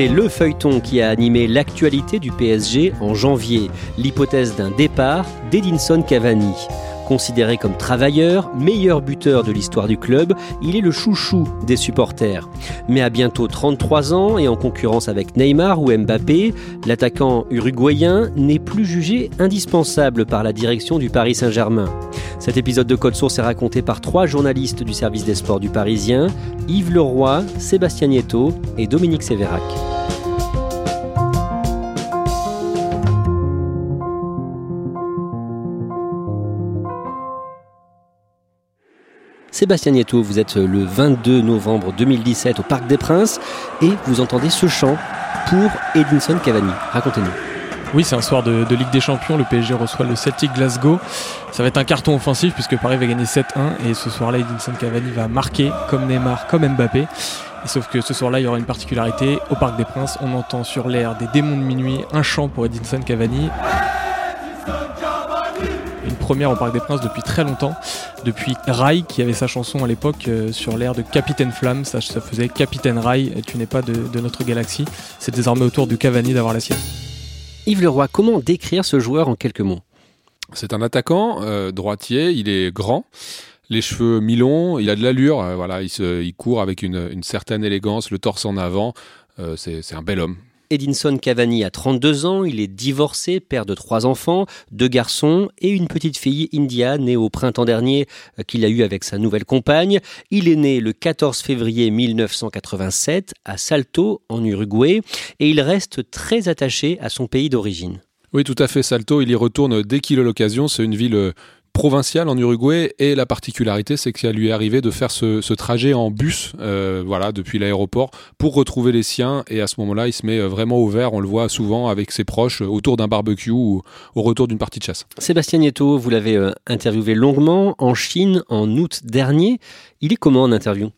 C'est le feuilleton qui a animé l'actualité du PSG en janvier, l'hypothèse d'un départ d'Edinson Cavani. Considéré comme travailleur, meilleur buteur de l'histoire du club, il est le chouchou des supporters. Mais à bientôt 33 ans et en concurrence avec Neymar ou Mbappé, l'attaquant uruguayen n'est plus jugé indispensable par la direction du Paris Saint-Germain. Cet épisode de Code Source est raconté par trois journalistes du service des sports du Parisien, Yves Leroy, Sébastien Nieto et Dominique Sévérac. Sébastien Nieto, vous êtes le 22 novembre 2017 au Parc des Princes et vous entendez ce chant pour Edinson Cavani. Racontez-nous. Oui, c'est un soir de, Ligue des Champions. Le PSG reçoit le Celtic Glasgow. Ça va être un carton offensif puisque Paris va gagner 7-1 et ce soir-là, Edinson Cavani va marquer comme Neymar, comme Mbappé. Sauf que ce soir-là, il y aura une particularité. Au Parc des Princes, on entend sur l'air des démons de minuit un chant pour Edinson Cavani. Une première au Parc des Princes depuis très longtemps, depuis Rai qui avait sa chanson à l'époque euh, sur l'air de Capitaine Flamme, ça, ça faisait Capitaine Rai, tu n'es pas de, de notre galaxie. C'est désormais au tour du Cavani d'avoir la sienne. Yves Leroy, comment décrire ce joueur en quelques mots? C'est un attaquant euh, droitier, il est grand, les cheveux mi-longs, il a de l'allure, euh, voilà, il, se, il court avec une, une certaine élégance, le torse en avant, euh, c'est c'est un bel homme. Edinson Cavani a 32 ans, il est divorcé, père de trois enfants, deux garçons et une petite fille, India, née au printemps dernier, euh, qu'il a eu avec sa nouvelle compagne. Il est né le 14 février 1987 à Salto, en Uruguay, et il reste très attaché à son pays d'origine. Oui, tout à fait, Salto, il y retourne dès qu'il a l'occasion, c'est une ville provinciale en Uruguay et la particularité c'est qu'il lui est arrivé de faire ce, ce trajet en bus euh, voilà depuis l'aéroport pour retrouver les siens et à ce moment-là il se met euh, vraiment au vert on le voit souvent avec ses proches euh, autour d'un barbecue ou au retour d'une partie de chasse Sébastien Nieto, vous l'avez euh, interviewé longuement en Chine en août dernier. Il est comment en interview?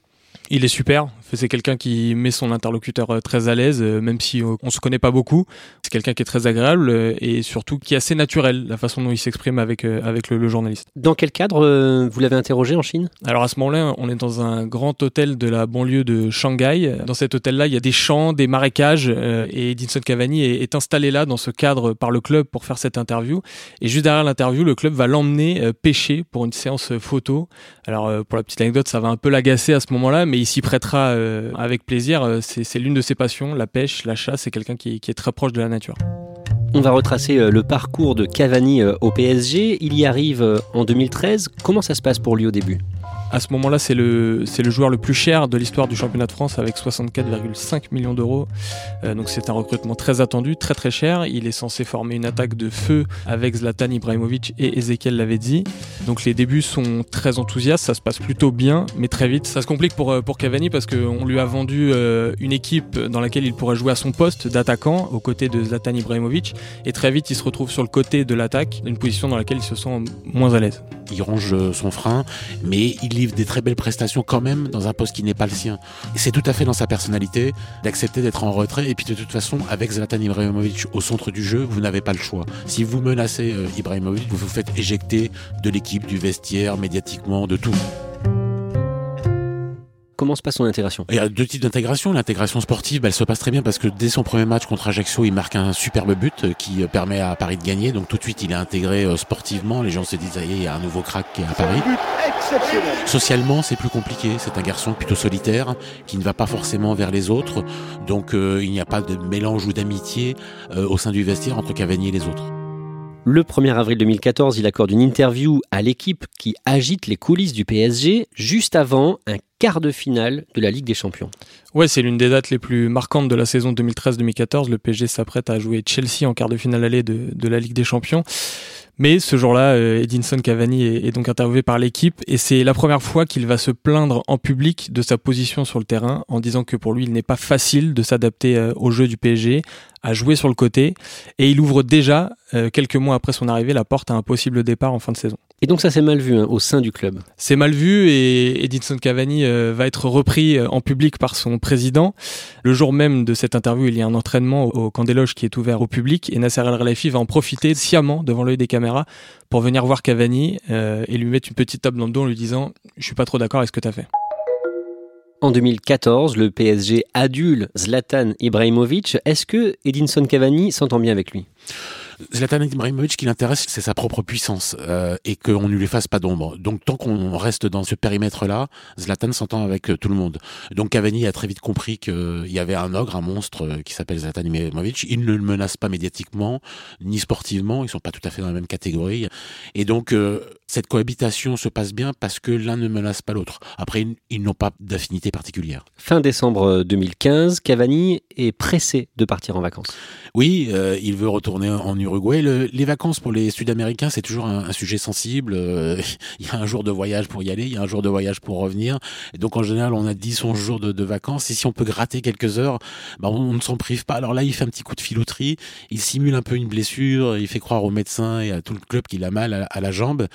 Il est super. C'est quelqu'un qui met son interlocuteur euh, très à l'aise, euh, même si euh, on se connaît pas beaucoup. C'est quelqu'un qui est très agréable et surtout qui est assez naturel, la façon dont il s'exprime avec, avec le, le journaliste. Dans quel cadre vous l'avez interrogé en Chine? Alors à ce moment-là, on est dans un grand hôtel de la banlieue de Shanghai. Dans cet hôtel-là, il y a des champs, des marécages, et Edinson Cavani est, est installé là dans ce cadre par le club pour faire cette interview. Et juste derrière l'interview, le club va l'emmener pêcher pour une séance photo. Alors pour la petite anecdote, ça va un peu l'agacer à ce moment-là, mais il s'y prêtera euh, avec plaisir. Euh, C'est l'une de ses passions, la pêche, la chasse. C'est quelqu'un qui, est très proche de la nature. On va retracer euh, le parcours de Cavani au PSG. Il y arrive en 2013. Comment ça se passe pour lui au début? À ce moment-là, c'est le, c'est le joueur le plus cher de l'histoire du championnat de France avec 64,5 millions d'euros. Euh, donc c'est un recrutement très attendu, très très cher. Il est censé former une attaque de feu avec Zlatan Ibrahimovic et Ezekiel Lavezzi. Donc les débuts sont très enthousiastes, ça se passe plutôt bien, mais très vite ça se complique pour, euh, pour Cavani parce qu'on lui a vendu euh, une équipe dans laquelle il pourrait jouer à son poste d'attaquant aux côtés de Zlatan Ibrahimovic. Et très vite il se retrouve sur le côté de l'attaque, une position dans laquelle il se sent moins à l'aise. Il range son frein, mais il des très belles prestations quand même dans un poste qui n'est pas le sien. C'est tout à fait dans sa personnalité d'accepter d'être en retrait. Et puis de toute façon, avec Zlatan Ibrahimovic au centre du jeu, vous n'avez pas le choix. Si vous menacez euh, Ibrahimovic, vous vous faites éjecter de l'équipe, du vestiaire, médiatiquement, de tout. Comment se passe son intégration? Il y a deux types d'intégration. L'intégration sportive, bah, elle se passe très bien parce que dès son premier match contre Ajaccio, il marque un superbe but euh, qui euh, permet à Paris de gagner. Donc tout de suite, il est intégré euh, sportivement. Les gens se disent, il y a un nouveau crack qui est à Paris. Socialement, c'est plus compliqué. C'est un garçon plutôt solitaire qui ne va pas forcément vers les autres. Donc il n'y a pas de mélange ou d'amitié au sein du vestiaire entre Cavani et les autres. Le 1er avril 2014, il accorde une interview à l'équipe qui agite les coulisses du PSG juste avant un quart de finale de la Ligue des Champions. Ouais, c'est l'une des dates les plus marquantes de la saison 2013-2014. Le PSG s'apprête à jouer Chelsea en quart de finale allée de, de la Ligue des Champions. Mais ce jour-là, euh, Edinson Cavani est, donc interviewé par l'équipe et c'est la première fois qu'il va se plaindre en public de sa position sur le terrain en disant que pour lui, il n'est pas facile de s'adapter euh, au jeu du PSG, à jouer sur le côté et il ouvre déjà, euh, quelques mois après son arrivée, la porte à un possible départ en fin de saison. Et donc ça c'est mal vu hein, au sein du club. C'est mal vu et Edinson Cavani va être repris en public par son président. Le jour même de cette interview, il y a un entraînement au camp des loges qui est ouvert au public et Nasser El Khelaifi va en profiter sciemment devant l'œil des caméras pour venir voir Cavani euh, et lui mettre une petite table dans le dos en lui disant Je suis pas trop d'accord avec ce que tu as fait. En 2014, le PSG adule Zlatan Ibrahimovic. Est-ce que Edinson Cavani s'entend bien avec lui? Zlatan Ibrahimovic, ce qui l'intéresse, c'est sa propre puissance euh, et qu'on ne lui fasse pas d'ombre. Donc tant qu'on reste dans ce périmètre-là, Zlatan s'entend avec euh, tout le monde. Donc Cavani a très vite compris qu'il y avait un ogre, un monstre euh, qui s'appelle Zlatan Ibrahimovic. Il ne le menace pas médiatiquement ni sportivement. Ils sont pas tout à fait dans la même catégorie. Et donc cette cohabitation se passe bien parce que l'un ne menace pas l'autre. Après, ils n'ont pas d'affinité particulière. Fin décembre 2015, Cavani est pressé de partir en vacances. Oui, euh, il veut retourner en Uruguay. Les vacances pour les Sud-Américains, c'est toujours un, sujet sensible. Euh, il y a un jour de voyage pour y aller, il y a un jour de voyage pour revenir. Et donc en général, on a 10 11 jours de, vacances. Et si on peut gratter quelques heures, bah, on, ne s'en prive pas. Alors là, il fait un petit coup de filouterie, il simule un peu une blessure, il fait croire au médecin et à tout le club qu'il a mal à, la jambe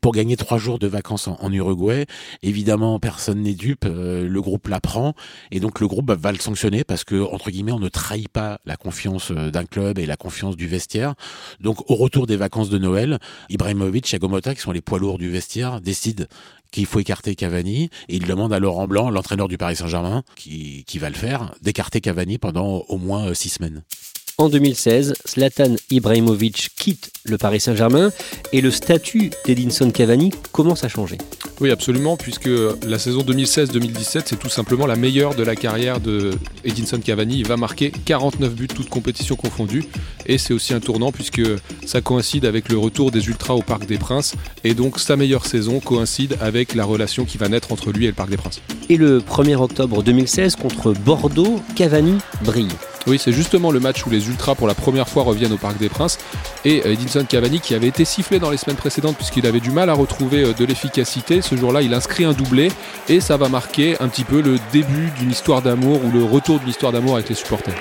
pour gagner trois jours de vacances en, Uruguay. Évidemment, personne n'est dupe. Euh, le groupe l'apprend et donc le groupe va le sanctionner parce que entre guillemets, on ne trahit pas la confiance d'un club et la confiance du vestiaire. Donc au retour des vacances de Noël, Ibrahimovic et Gomota, qui sont les poids lourds du vestiaire, décident qu'il faut écarter Cavani et il demande à Laurent Blanc, l'entraîneur du Paris Saint-Germain, qui, qui va le faire, d'écarter Cavani pendant au moins euh, six semaines. En 2016, Zlatan Ibrahimovic quitte le Paris Saint-Germain et le statut d'Edinson Cavani commence à changer. Oui, absolument, puisque la saison 2016-2017, c'est tout simplement la meilleure de la carrière de Edinson Cavani. Il va marquer 49 buts, toutes compétitions confondues. Et c'est aussi un tournant, puisque ça coïncide avec le retour des Ultras au Parc des Princes. Et donc, sa meilleure saison coïncide avec la relation qui va naître entre lui et le Parc des Princes. Et le 1er octobre 2016, contre Bordeaux, Cavani brille. Oui, c'est justement le match où les Ultras pour la première fois reviennent au Parc des Princes et euh, Edinson Cavani qui avait été sifflé dans les semaines précédentes puisqu'il avait du mal à retrouver euh, de l'efficacité. Ce jour-là, il inscrit un doublé et ça va marquer un petit peu le début d'une histoire d'amour ou le retour d'une histoire d'amour avec les supporters.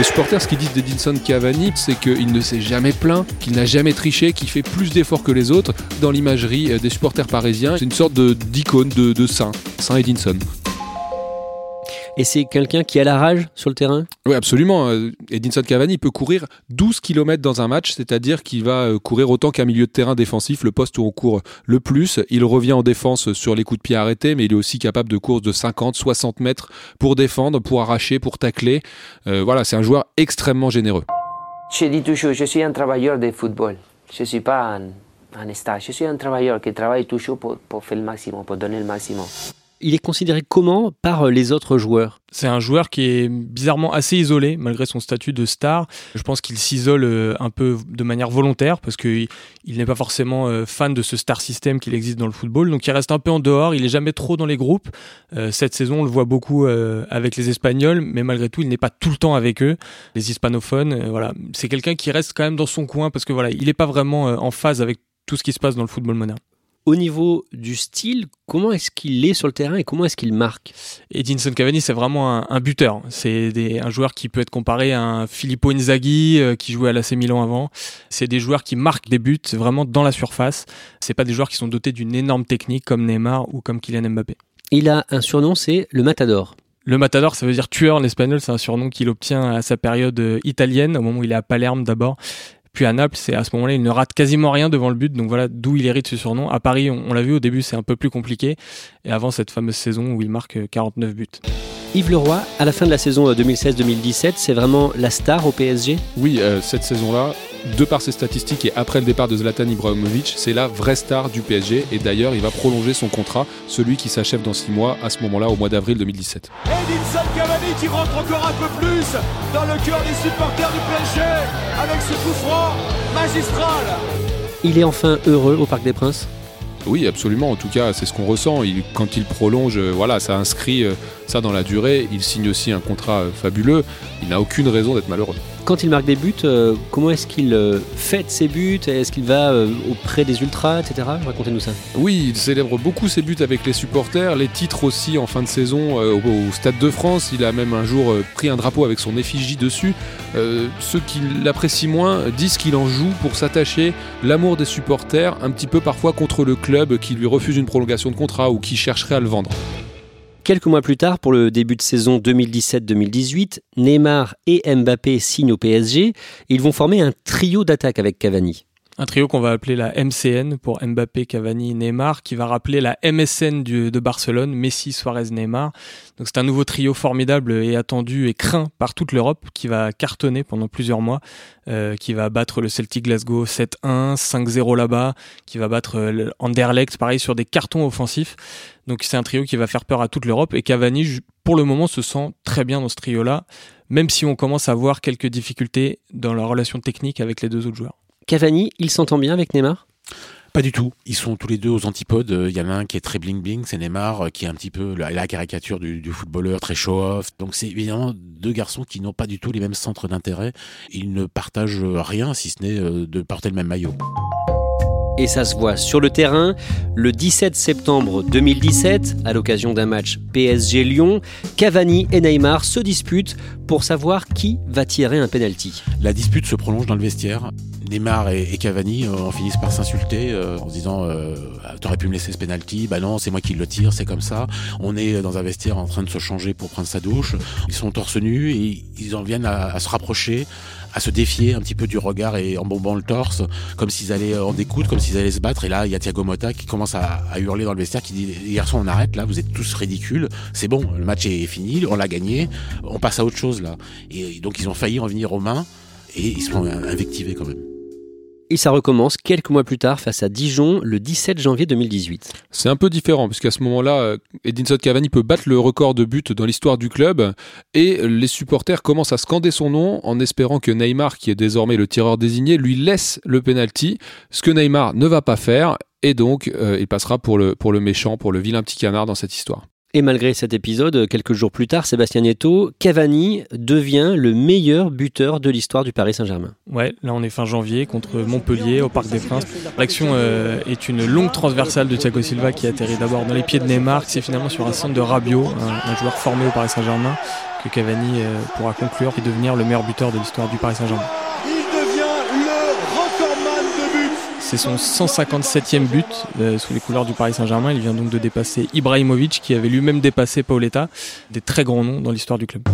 Les supporters, ce qu'ils disent d'Edinson Cavani, c'est qu'il ne s'est jamais plaint, qu'il n'a jamais triché, qu'il fait plus d'efforts que les autres. Dans l'imagerie euh, des supporters parisiens, c'est une sorte d'icône de, saint, Saint Edinson. Et c'est quelqu'un qui a la rage sur le terrain? Oui, absolument. Euh, Edinson Cavani peut courir 12 km dans un match, c'est-à-dire qu'il va euh, courir autant qu'un milieu de terrain défensif, le poste où on court le plus. Il revient en défense sur les coups de pied arrêtés, mais il est aussi capable de courses de 50, 60 mètres pour défendre, pour arracher, pour tacler. Euh, voilà, c'est un joueur extrêmement généreux. Je dis toujours, je suis un travailleur de football. Je ne suis pas un, un, star. Je suis un travailleur qui travaille toujours pour, pour faire le maximum, pour donner le maximum il est considéré comment par euh, les autres joueurs? C'est un joueur qui est bizarrement assez isolé malgré son statut de star. Je pense qu'il s'isole euh, un peu de manière volontaire parce qu'il il, n'est pas forcément euh, fan de ce star system qu'il existe dans le football. Donc il reste un peu en dehors, il est jamais trop dans les groupes. Cette saison, on le voit beaucoup avec les Espagnols, mais malgré tout, il n'est pas tout le temps avec eux, les hispanophones. Voilà, c'est quelqu'un qui reste quand même dans son coin parce que voilà, il n'est pas vraiment en phase avec tout ce qui se passe dans le football moderne au niveau du style, comment est-ce qu'il est sur le terrain et comment est-ce qu'il marque? Edinson Cavani, c'est vraiment un, buteur. C'est un joueur qui peut être comparé à un Filippo Inzaghi euh, qui jouait à l'AC Milan avant. C'est des joueurs qui marquent des buts vraiment dans la surface. C'est pas des joueurs qui sont dotés d'une énorme technique comme Neymar ou comme Kylian Mbappé. Il a un surnom, c'est le Matador. Le Matador, ça veut dire tueur en espagnol. C'est un surnom qu'il obtient à sa période euh, italienne, au moment où il est à Palerme d'abord puis à Naples, c'est à ce moment-là, il ne rate quasiment rien devant le but. Donc voilà d'où il hérite ce surnom. À Paris, on, l'a vu au début, c'est un peu plus compliqué. Et avant cette fameuse saison où il marque 49 buts. Yves Leroy, à la fin de la saison 2016-2017, c'est vraiment la star au PSG Oui, cette saison-là, de par ses statistiques et après le départ de Zlatan Ibrahimovic, c'est la vraie star du PSG et d'ailleurs il va prolonger son contrat, celui qui s'achève dans 6 mois, à ce moment-là au mois d'avril 2017. Edinson Cavani qui rentre encore un peu plus dans le cœur des supporters du PSG avec ce coup franc magistral. Il est enfin heureux au Parc des Princes? Oui, absolument. En tout cas, c'est ce qu'on ressent. quand il prolonge, euh, voilà, ça inscrit euh, ça dans la durée. Il signe aussi un contrat euh, fabuleux. Il n'a aucune raison d'être malheureux. Quand il marque des buts, comment est-ce qu'il fête ses buts? Est-ce qu'il va auprès des ultras, etc. Racontez-nous ça. Oui, il célèbre beaucoup ses buts avec les supporters, les titres aussi en fin de saison au, Stade de France. Il a même un jour pris un drapeau avec son effigie dessus. ceux qui l'apprécient moins disent qu'il en joue pour s'attacher l'amour des supporters, un petit peu parfois contre le club qui lui refuse une prolongation de contrat ou qui chercherait à le vendre. Quelques mois plus tard, pour le début de saison 2017-2018, Neymar et Mbappé signent au PSG. Ils vont former un trio d'attaque avec Cavani. Un trio qu'on va appeler la MCN pour Mbappé, Cavani, Neymar, qui va rappeler la MSN de Barcelone, Messi, Suarez, Neymar. C'est un nouveau trio formidable et attendu et craint par toute l'Europe, qui va cartonner pendant plusieurs mois, euh, qui va battre le Celtic Glasgow 7-1, 5-0 là-bas, qui va battre euh, Anderlecht, pareil sur des cartons offensifs. Donc c'est un trio qui va faire peur à toute l'Europe et Cavani, pour le moment, se sent très bien dans ce trio-là, même si on commence à voir quelques difficultés dans la relation technique avec les deux autres joueurs. Cavani, il s'entend bien avec Neymar? Pas du tout. Ils sont tous les deux aux antipodes. Il y en a un qui est très bling bling, c'est Neymar, euh, qui est un petit peu la, caricature du, footballeur, très show-off. Donc c'est évidemment deux garçons qui n'ont pas du tout les mêmes centres d'intérêt. Ils ne partagent rien, si ce n'est euh, de porter le même maillot et ça se voit sur le terrain. Le 17 septembre 2017, à l'occasion d'un match PSG-Lyon, Cavani et Neymar se disputent pour savoir qui va tirer un penalty. La dispute se prolonge dans le vestiaire. Neymar et, Cavani euh, en finissent par s'insulter euh, en se disant euh, t'aurais pu me laisser ce penalty, bah non c'est moi qui le tire, c'est comme ça. On est dans un vestiaire en train de se changer pour prendre sa douche. Ils sont torse nus et ils en viennent à se rapprocher à se défier un petit peu du regard et en bombant le torse, comme s'ils allaient en découdre, comme s'ils allaient se battre. Et là, il y a Thiago Motta qui commence à, hurler dans le vestiaire, qui dit hier soir on arrête, là, vous êtes tous ridicules, c'est bon, le match est fini, on l'a gagné, on passe à autre chose là. Et donc ils ont failli en venir aux mains et ils se sont invectivés quand même. Et ça recommence quelques mois plus tard face à Dijon le 17 janvier 2018. C'est un peu différent puisqu'à ce moment-là, euh, Edinson Cavani peut battre le record de buts dans l'histoire du club et les supporters commencent à scander son nom en espérant que Neymar, qui est désormais le tireur désigné, lui laisse le penalty, ce que Neymar ne va pas faire et donc euh, il passera pour le, pour le méchant, pour le vilain petit canard dans cette histoire. Et malgré cet épisode, quelques jours plus tard, Sébastien Nieto, Cavani devient le meilleur buteur de l'histoire du Paris Saint-Germain. Ouais, là on est fin janvier contre Montpellier au Parc des Princes. L'action euh, est une longue transversale de Thiago Silva qui atterrit d'abord dans les pieds de Neymar, c'est finalement sur un centre de Rabiot, un, joueur formé au Paris Saint-Germain, que Cavani euh, pourra conclure et devenir le meilleur buteur de l'histoire du Paris Saint-Germain. C'est son 157e but euh, sous les couleurs du Paris Saint-Germain. Il vient donc de dépasser Ibrahimovic qui avait lui-même dépassé Paoletta, des très grands noms dans l'histoire du club.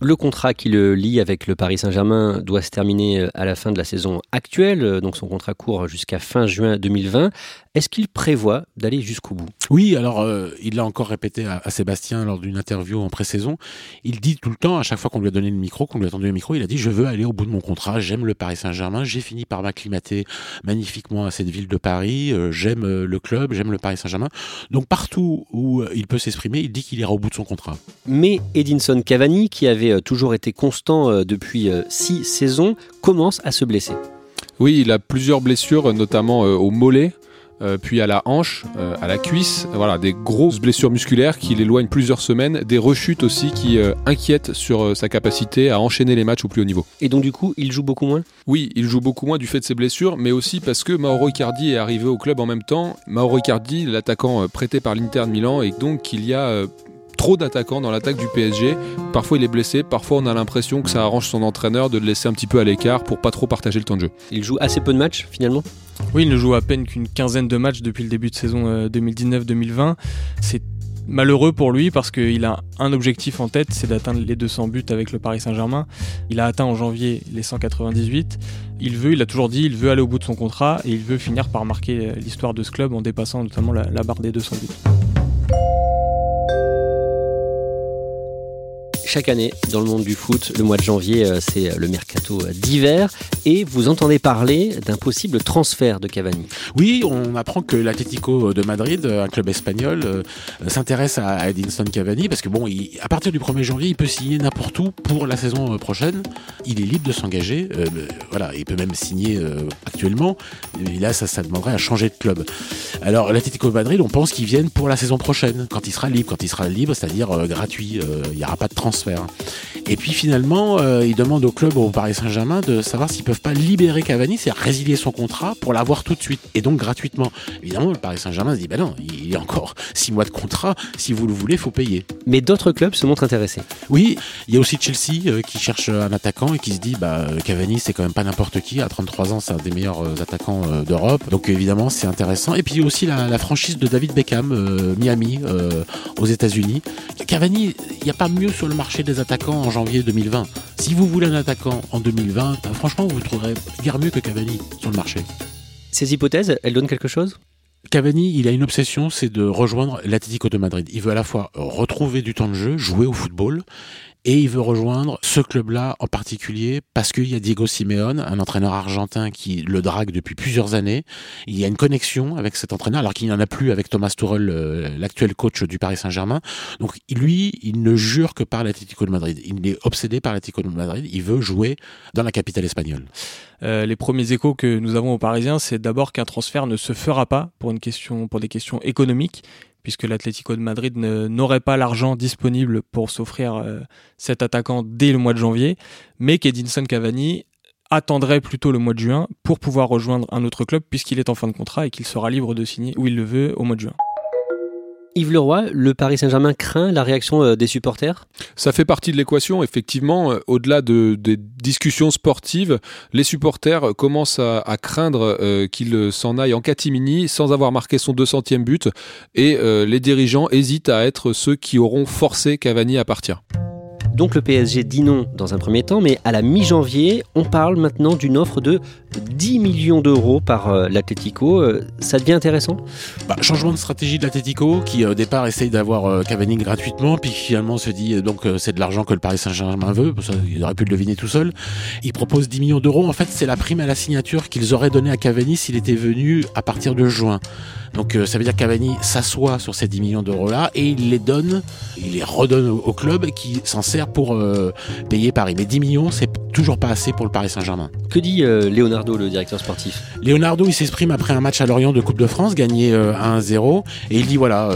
Le contrat qui le lie avec le Paris Saint-Germain doit se terminer à la fin de la saison actuelle, donc son contrat court jusqu'à fin juin 2020. Est-ce qu'il prévoit d'aller jusqu'au bout? Oui, alors euh, il l'a encore répété à, Sébastien lors d'une interview en pré-saison. Il dit tout le temps, à chaque fois qu'on lui a donné le micro, qu'on lui a tendu le micro, il a dit je veux aller au bout de mon contrat, j'aime le Paris Saint-Germain, j'ai fini par m'acclimater magnifiquement à cette ville de Paris, euh, j'aime euh, le club, j'aime le Paris Saint-Germain. Donc partout où il peut s'exprimer, il dit qu'il ira au bout de son contrat. Mais Edinson Cavani, qui avait toujours été constant depuis six saisons, commence à se blesser. Oui, il a plusieurs blessures, notamment au mollet. Euh, puis à la hanche, euh, à la cuisse, voilà, des grosses blessures musculaires qui l'éloignent plusieurs semaines, des rechutes aussi qui euh, inquiètent sur sa capacité à enchaîner les matchs au plus haut niveau. Et donc du coup, il joue beaucoup moins? Oui, il joue beaucoup moins du fait de ses blessures, mais aussi parce que Mauro Icardi est arrivé au club en même temps. Mauro Icardi, l'attaquant prêté par l'Inter de Milan, et donc il y a trop d'attaquants dans l'attaque du PSG. Parfois il est blessé, parfois on a l'impression que ça arrange son entraîneur de le laisser un petit peu à l'écart pour pas trop partager le temps de jeu. Il joue assez peu de matchs finalement? Oui, il ne joue à peine qu'une quinzaine de matchs depuis le début de saison 2019-2020. Euh, C'est Malheureux pour lui parce qu'il a un objectif en tête, c'est d'atteindre les 200 buts avec le Paris Saint-Germain. Il a atteint en janvier les 198. Il veut, il a toujours dit, il veut aller au bout de son contrat et il veut finir par marquer l'histoire de ce club en dépassant notamment la, la barre des 200 buts. Chaque année, dans le monde du foot, le mois de janvier, euh, c'est le mercato d'hiver. Et vous entendez parler d'un possible transfert de Cavani. Oui, on apprend que l'Atlético de Madrid, un club espagnol, euh, s'intéresse à Edinson Cavani parce que bon, à partir du 1er janvier, il peut signer n'importe où pour la saison euh, prochaine. Il est libre de s'engager. voilà, il peut même signer actuellement. Et là, ça, ça demanderait à changer de club. Alors, l'Atlético de Madrid, on pense qu'il vienne pour la saison prochaine, quand il sera libre. Quand il sera libre, c'est-à-dire gratuit. Il n'y aura pas de transfert transfert et puis finalement, euh, il demande au club, au Paris Saint-Germain, de savoir s'ils peuvent pas libérer Cavani, c'est-à-dire résilier son contrat pour l'avoir tout de suite, et donc gratuitement. Évidemment, le Paris Saint-Germain se dit, ben non, il y a encore six mois de contrat, si vous le voulez, faut payer. Mais d'autres clubs se montrent intéressés. Oui, il y a aussi Chelsea euh, qui cherche un attaquant et qui se dit, bah, Cavani, c'est quand même pas n'importe qui, à 33 ans, c'est un des meilleurs euh, attaquants d'Europe, donc évidemment, c'est intéressant. Et puis aussi la, franchise de David Beckham, Miami, aux États-Unis. Cavani, il n'y a pas mieux sur le marché des attaquants en janvier 2020. Si vous voulez un attaquant en 2020, euh, franchement, vous trouverez guère mieux que Cavani sur le marché. Ces hypothèses, elles donnent quelque chose? Cavani, il a une obsession, c'est de rejoindre l'Atlético de Madrid. Il veut à la fois retrouver du temps de jeu, jouer au football, et il veut rejoindre ce club-là en particulier parce qu'il y a Diego Simeone, un entraîneur argentin qui le drague depuis plusieurs années. Il y a une connexion avec cet entraîneur, alors qu'il n'y en a plus avec Thomas Tuchel, euh, l'actuel coach du Paris Saint-Germain. Donc lui, il ne jure que par l'Atlético de Madrid. Il est obsédé par l'Atlético de Madrid. Il veut jouer dans la capitale espagnole. Euh, les premiers échos que nous avons aux Parisiens, c'est d'abord qu'un transfert ne se fera pas pour des questions économiques puisque l'Atlético de Madrid n'aurait pas l'argent disponible pour s'offrir euh, cet attaquant dès le mois de janvier, mais qu'Edinson Cavani attendrait plutôt le mois de juin pour pouvoir rejoindre un autre club puisqu'il est en fin de contrat et qu'il sera libre de signer où il le veut au mois de juin. Yves Leroy, le Paris Saint-Germain craint la réaction euh, des supporters? Ça fait partie de l'équation, effectivement. Euh, au-delà de, des discussions sportives, les supporters commencent à, craindre euh, qu'il s'en aille en catimini sans avoir marqué son 200e but. Et les dirigeants hésitent à être ceux qui auront forcé Cavani à partir. Donc le PSG dit non dans un premier temps, mais à la mi-janvier, on parle maintenant d'une offre de 10 millions d'euros par euh, l'Atletico. Euh, ça devient intéressant? Bah, Changement de stratégie de l'Atletico qui euh, au départ essaye d'avoir Cavani gratuitement, puis finalement se dit donc c'est de l'argent que le Paris Saint-Germain veut, il aurait pu le deviner tout seul. Il propose 10 millions d'euros. En fait, c'est la prime à la signature qu'ils auraient donnée à Cavani s'il était venu à partir de juin. Donc euh, ça veut dire que Cavani s'assoit sur ces 10 millions d'euros-là et il les donne, il les redonne au, club qui s'en sert pour euh, payer Paris. Mais 10 millions, c'est toujours pas assez pour le Paris Saint-Germain. Que dit euh, Leonardo, le directeur sportif Leonardo, il s'exprime après un match à Lorient de Coupe de France, gagné 1-0, et il dit voilà,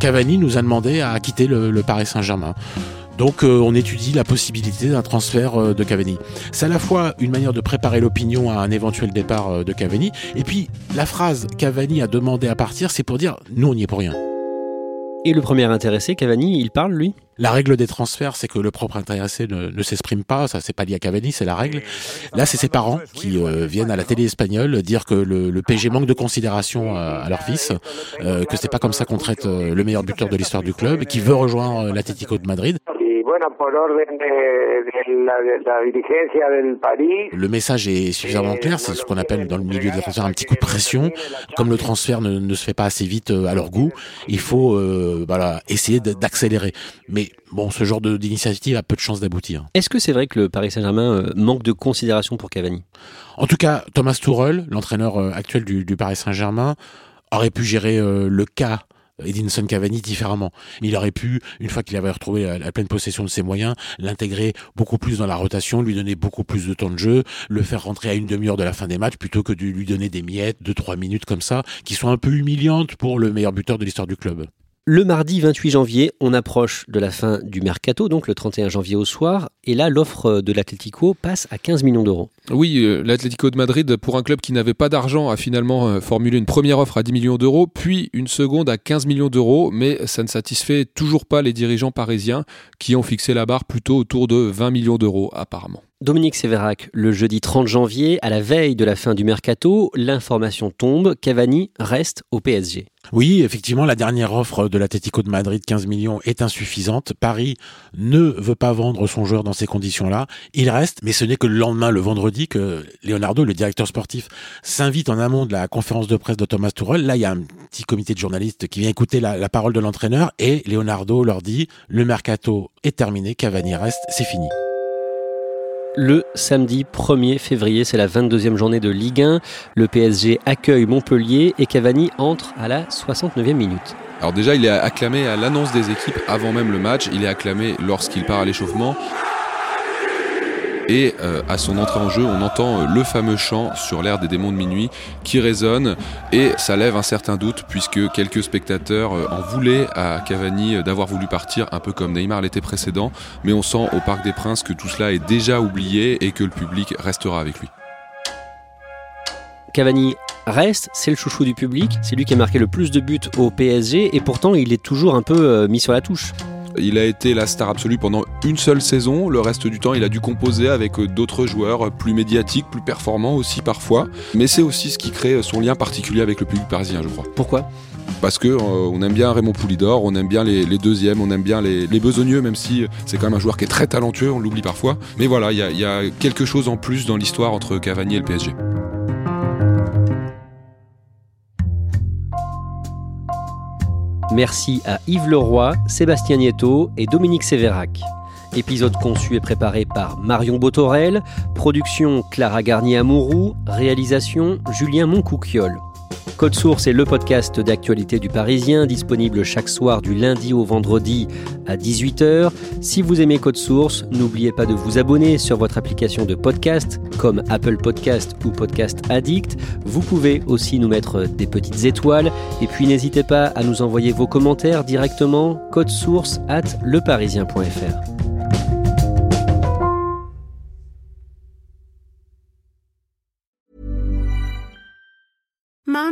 Cavani nous a demandé à quitter le Paris Saint-Germain. Donc euh, on étudie la possibilité d'un transfert euh, de Cavani. C'est à la fois une manière de préparer l'opinion à un éventuel départ euh, de Cavani, et puis la phrase Cavani a demandé à partir, c'est pour dire nous on n'y est pour rien. Et le premier intéressé, Cavani, il parle lui? La règle des transferts, c'est que le propre intéressé ne, s'exprime pas. Ça, c'est pas lié à Cavani, c'est la règle. Là, c'est ses parents qui viennent à la télé espagnole dire que le, le PG manque de considération à, leur fils, que c'est pas comme ça qu'on traite le meilleur buteur de l'histoire du club, qui veut rejoindre l'Atlético de Madrid. Le message est suffisamment eh, clair, c'est ce qu'on appelle dans le milieu des transferts un petit coup de pression. Comme le transfert ne, se fait pas assez vite euh, à leur goût, il faut euh, voilà, essayer d'accélérer. Mais bon, ce genre d'initiative a peu de chances d'aboutir. Est-ce que c'est vrai que le Paris Saint-Germain euh, manque de considération pour Cavani? En tout cas, Thomas Tuchel, l'entraîneur actuel du, du Paris Saint-Germain, aurait pu gérer le cas Edinson Cavani différemment. Il aurait pu, une fois qu'il avait retrouvé la, pleine possession de ses moyens, l'intégrer beaucoup plus dans la rotation, lui donner beaucoup plus de temps de jeu, le faire rentrer à une demi-heure de la fin des matchs plutôt que de lui donner des miettes de trois minutes comme ça, qui sont un peu humiliantes pour le meilleur buteur de l'histoire du club. Le mardi 28 janvier, on approche de la fin du mercato, donc le 31 janvier au soir, et là l'offre de l'Atlético passe à 15 millions d'euros. Oui, euh, l'Atlético de Madrid, pour un club qui n'avait pas d'argent, a finalement euh, formulé une première offre à 10 millions d'euros, puis une seconde à 15 millions d'euros, mais ça ne satisfait toujours pas les dirigeants parisiens qui ont fixé la barre plutôt autour de 20 millions d'euros apparemment. Dominique Sévérac, le jeudi 30 janvier, à la veille de la fin du mercato, l'information tombe, Cavani reste au PSG. Oui, effectivement, la dernière offre de l'Atlético de Madrid, 15 millions, est insuffisante. Paris ne veut pas vendre son joueur dans ces conditions-là. Il reste, mais ce n'est que le lendemain, le vendredi, que Leonardo, le directeur sportif, s'invite en amont de la conférence de presse de Thomas Tuchel. Là, il y a un petit comité de journalistes qui vient écouter la, la parole de l'entraîneur et Leonardo leur dit, le mercato est terminé, Cavani reste, c'est fini le samedi 1er février. C'est la 22e journée de Ligue 1. Le PSG accueille Montpellier et Cavani entre à la 69e minute. Alors déjà, il est acclamé à l'annonce des équipes avant même le match. Il est acclamé lorsqu'il part à l'échauffement. Et euh, à son entrée en jeu, on entend euh, le fameux chant sur l'air des démons de minuit qui résonne et ça lève un certain doute puisque quelques spectateurs euh, en voulaient à Cavani d'avoir voulu partir un peu comme Neymar l'été précédent, mais on sent au Parc des Princes que tout cela est déjà oublié et que le public restera avec lui. Cavani reste, c'est le chouchou du public, c'est lui qui a marqué le plus de buts au PSG et pourtant il est toujours un peu mis sur la touche. Il a été la star absolue pendant une seule saison. Le reste du temps, il a dû composer avec euh, d'autres joueurs plus médiatiques, plus performants aussi parfois. Mais c'est aussi ce qui crée son lien particulier avec le public parisien, je crois. Pourquoi? Parce que euh, on aime bien Raymond Poulidor, on aime bien les, deuxièmes, on aime bien les, besogneux, même si c'est quand même un joueur qui est très talentueux, on l'oublie parfois. Mais voilà, il y, y, a quelque chose en plus dans l'histoire entre Cavani et le PSG. Merci à Yves Leroy, Sébastien Nieto et Dominique Sévérac. Épisode conçu et préparé par Marion Botorel, production Clara Garnier-Amouroux, réalisation Julien Moncouquiole. Code Source est le podcast d'actualité du Parisien, disponible chaque soir du lundi au vendredi à 18h. Si vous aimez Code Source, n'oubliez pas de vous abonner sur votre application de podcast comme Apple Podcast ou Podcast Addict. Vous pouvez aussi nous mettre des petites étoiles et puis n'hésitez pas à nous envoyer vos commentaires directement code source at leparisien.fr.